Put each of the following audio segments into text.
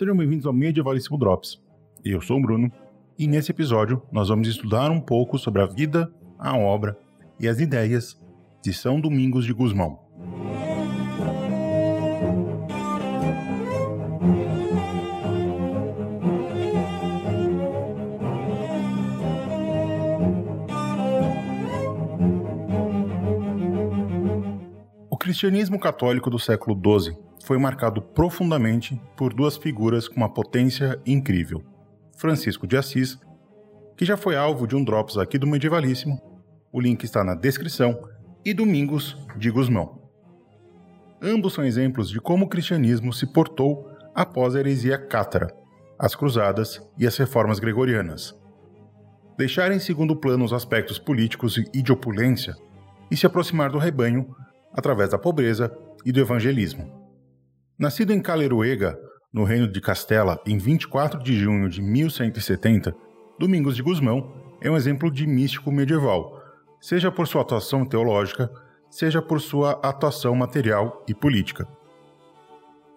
Sejam bem-vindos ao Medievalíssimo Drops. Eu sou o Bruno e nesse episódio nós vamos estudar um pouco sobre a vida, a obra e as ideias de São Domingos de Gusmão. cristianismo católico do século XII foi marcado profundamente por duas figuras com uma potência incrível: Francisco de Assis, que já foi alvo de um drops aqui do Medievalíssimo, o link está na descrição, e Domingos de Gusmão. Ambos são exemplos de como o cristianismo se portou após a heresia cátara, as cruzadas e as reformas gregorianas. Deixar em segundo plano os aspectos políticos e de opulência e se aproximar do rebanho através da pobreza e do evangelismo. Nascido em Caleruega, no reino de Castela, em 24 de junho de 1170, Domingos de Gusmão é um exemplo de místico medieval, seja por sua atuação teológica, seja por sua atuação material e política.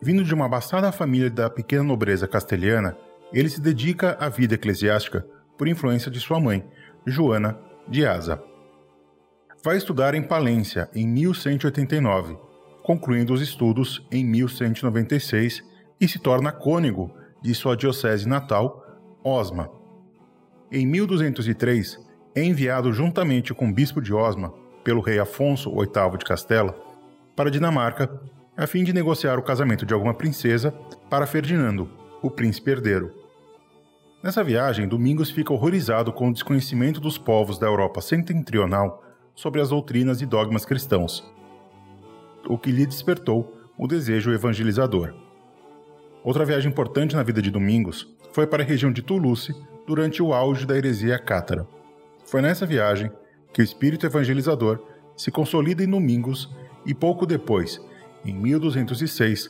Vindo de uma abastada família da pequena nobreza castelhana, ele se dedica à vida eclesiástica por influência de sua mãe, Joana de Asa. Vai estudar em Palência em 1189, concluindo os estudos em 1196 e se torna cônego de sua diocese natal, Osma. Em 1203, é enviado juntamente com o bispo de Osma pelo rei Afonso VIII de Castela para a Dinamarca, a fim de negociar o casamento de alguma princesa para Ferdinando, o príncipe herdeiro. Nessa viagem, Domingos fica horrorizado com o desconhecimento dos povos da Europa setentrional sobre as doutrinas e dogmas cristãos, o que lhe despertou o desejo evangelizador. Outra viagem importante na vida de Domingos foi para a região de Toulouse durante o auge da heresia cátara. Foi nessa viagem que o espírito evangelizador se consolida em Domingos e pouco depois, em 1206,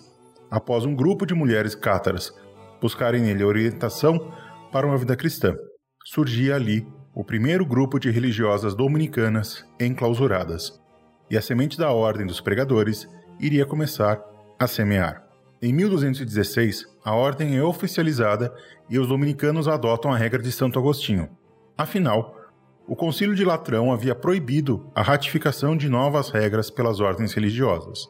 após um grupo de mulheres cátaras buscarem nele orientação para uma vida cristã, surgia ali o primeiro grupo de religiosas dominicanas enclausuradas, e a semente da Ordem dos Pregadores iria começar a semear. Em 1216, a ordem é oficializada e os dominicanos adotam a regra de Santo Agostinho. Afinal, o Concílio de Latrão havia proibido a ratificação de novas regras pelas ordens religiosas.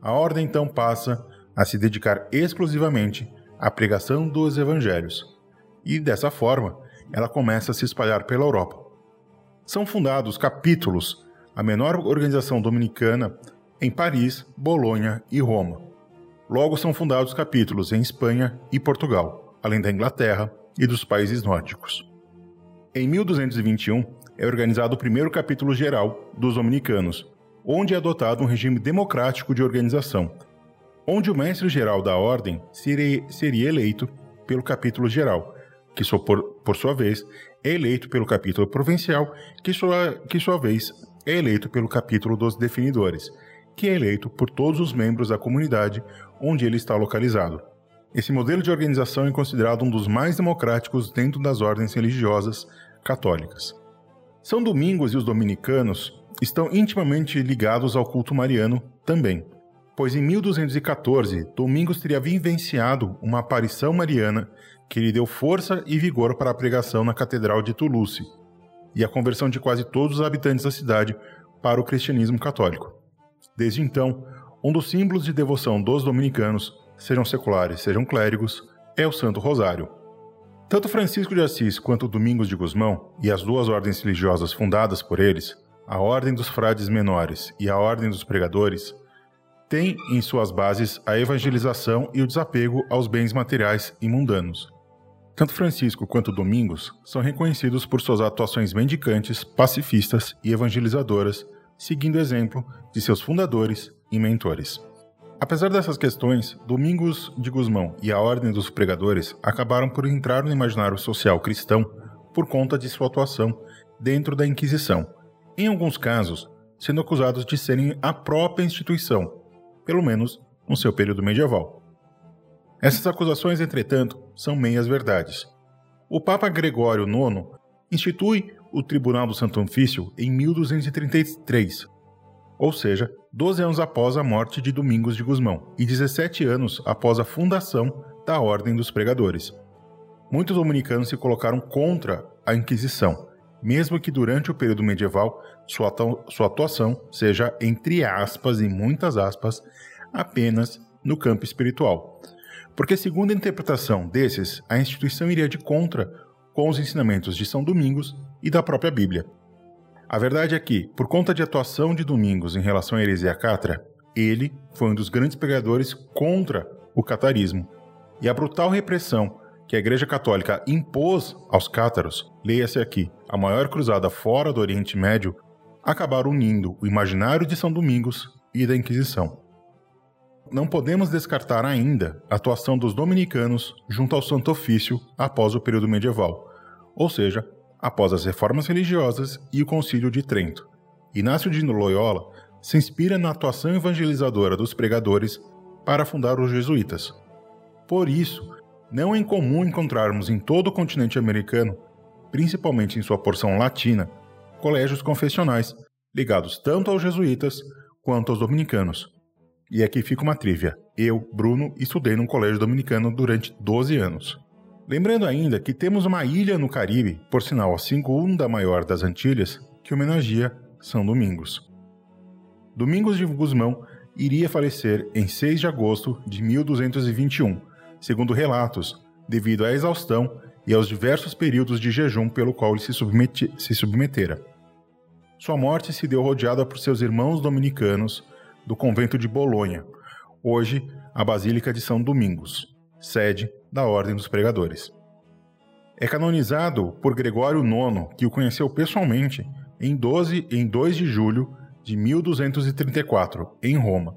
A ordem então passa a se dedicar exclusivamente à pregação dos evangelhos, e dessa forma ela começa a se espalhar pela Europa. São fundados capítulos, a menor organização dominicana, em Paris, Bolonha e Roma. Logo são fundados capítulos em Espanha e Portugal, além da Inglaterra e dos países nórdicos. Em 1221 é organizado o primeiro capítulo geral dos dominicanos, onde é adotado um regime democrático de organização, onde o mestre-geral da ordem seria eleito pelo capítulo geral, que por, sua vez é eleito pelo capítulo provincial, que sua, que sua vez é eleito pelo capítulo dos definidores, que é eleito por todos os membros da comunidade onde ele está localizado. Esse modelo de organização é considerado um dos mais democráticos dentro das ordens religiosas católicas. São Domingos e os dominicanos estão intimamente ligados ao culto mariano também, pois em 1214 Domingos teria vivenciado uma aparição mariana que lhe deu força e vigor para a pregação na Catedral de Toulouse e a conversão de quase todos os habitantes da cidade para o cristianismo católico. Desde então, um dos símbolos de devoção dos dominicanos, sejam seculares, sejam clérigos, é o Santo Rosário. Tanto Francisco de Assis quanto Domingos de Gusmão e as duas ordens religiosas fundadas por eles, a Ordem dos Frades Menores e a Ordem dos Pregadores, têm em suas bases a evangelização e o desapego aos bens materiais e mundanos. Tanto Francisco quanto Domingos são reconhecidos por suas atuações mendicantes, pacifistas e evangelizadoras, seguindo o exemplo de seus fundadores e mentores. Apesar dessas questões, Domingos de Gusmão e a Ordem dos Pregadores acabaram por entrar no imaginário social cristão por conta de sua atuação dentro da Inquisição, em alguns casos sendo acusados de serem a própria instituição, pelo menos no seu período medieval. Essas acusações, entretanto, são meias verdades. O Papa Gregório IX institui o Tribunal do Santo Ofício em 1233, ou seja, 12 anos após a morte de Domingos de Gusmão e 17 anos após a fundação da Ordem dos Pregadores. Muitos dominicanos se colocaram contra a Inquisição, mesmo que durante o período medieval sua, sua atuação seja, entre aspas e muitas aspas, apenas no campo espiritual. Porque, segundo a interpretação desses, a instituição iria de contra com os ensinamentos de São Domingos e da própria Bíblia. A verdade é que, por conta de atuação de Domingos em relação à heresia catra, ele foi um dos grandes pregadores contra o catarismo. E a brutal repressão que a Igreja Católica impôs aos cátaros, leia-se aqui, a maior cruzada fora do Oriente Médio, acabaram unindo o imaginário de São Domingos e da Inquisição. Não podemos descartar ainda a atuação dos dominicanos junto ao Santo Ofício após o período medieval, ou seja, após as reformas religiosas e o Concílio de Trento. Inácio de Loyola se inspira na atuação evangelizadora dos pregadores para fundar os jesuítas. Por isso, não é incomum encontrarmos em todo o continente americano, principalmente em sua porção latina, colégios confessionais ligados tanto aos jesuítas quanto aos dominicanos. E aqui fica uma trivia. Eu, Bruno, estudei num colégio dominicano durante 12 anos. Lembrando ainda que temos uma ilha no Caribe, por sinal a segunda maior das Antilhas, que homenageia São Domingos. Domingos de Guzmão iria falecer em 6 de agosto de 1221, segundo relatos, devido à exaustão e aos diversos períodos de jejum pelo qual ele se, submeti se submetera. Sua morte se deu rodeada por seus irmãos dominicanos do convento de Bolonha, hoje a Basílica de São Domingos, sede da Ordem dos Pregadores. É canonizado por Gregório IX, que o conheceu pessoalmente em 12 em 2 de julho de 1234, em Roma,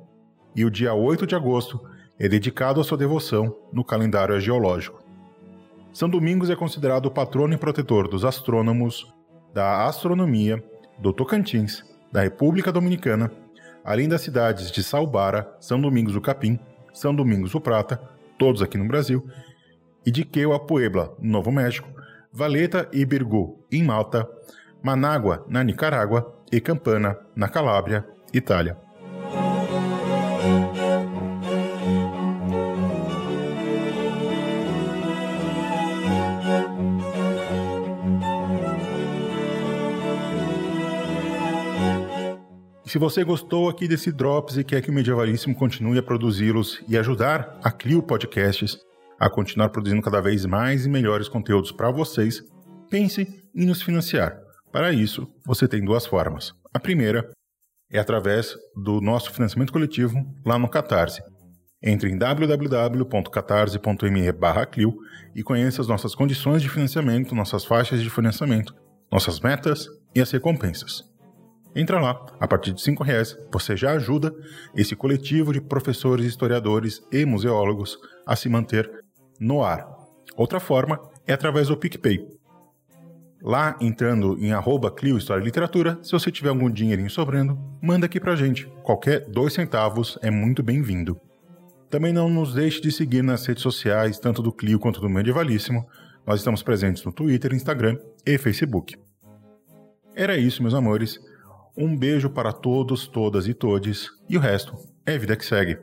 e o dia 8 de agosto é dedicado à sua devoção no calendário geológico. São Domingos é considerado o patrono e protetor dos astrônomos, da astronomia, do Tocantins, da República Dominicana, além das cidades de Salbara, São Domingos do Capim, São Domingos do Prata, todos aqui no Brasil, e de Queua Puebla, no Novo México, Valeta e Birgu, em Malta, Manágua, na Nicarágua, e Campana, na Calábria, Itália. Se você gostou aqui desse Drops e quer que o Medievalíssimo continue a produzi-los e ajudar a Clio Podcasts a continuar produzindo cada vez mais e melhores conteúdos para vocês, pense em nos financiar. Para isso, você tem duas formas. A primeira é através do nosso financiamento coletivo lá no Catarse. Entre em www.catarse.me Clio e conheça as nossas condições de financiamento, nossas faixas de financiamento, nossas metas e as recompensas. Entra lá, a partir de R$ reais você já ajuda esse coletivo de professores, historiadores e museólogos a se manter no ar. Outra forma é através do PicPay. Lá, entrando em arroba Clio História e Literatura, se você tiver algum dinheirinho sobrando, manda aqui pra gente. Qualquer dois centavos é muito bem-vindo. Também não nos deixe de seguir nas redes sociais, tanto do Clio quanto do Medievalíssimo. Nós estamos presentes no Twitter, Instagram e Facebook. Era isso, meus amores. Um beijo para todos, todas e todes, e o resto é vida que segue.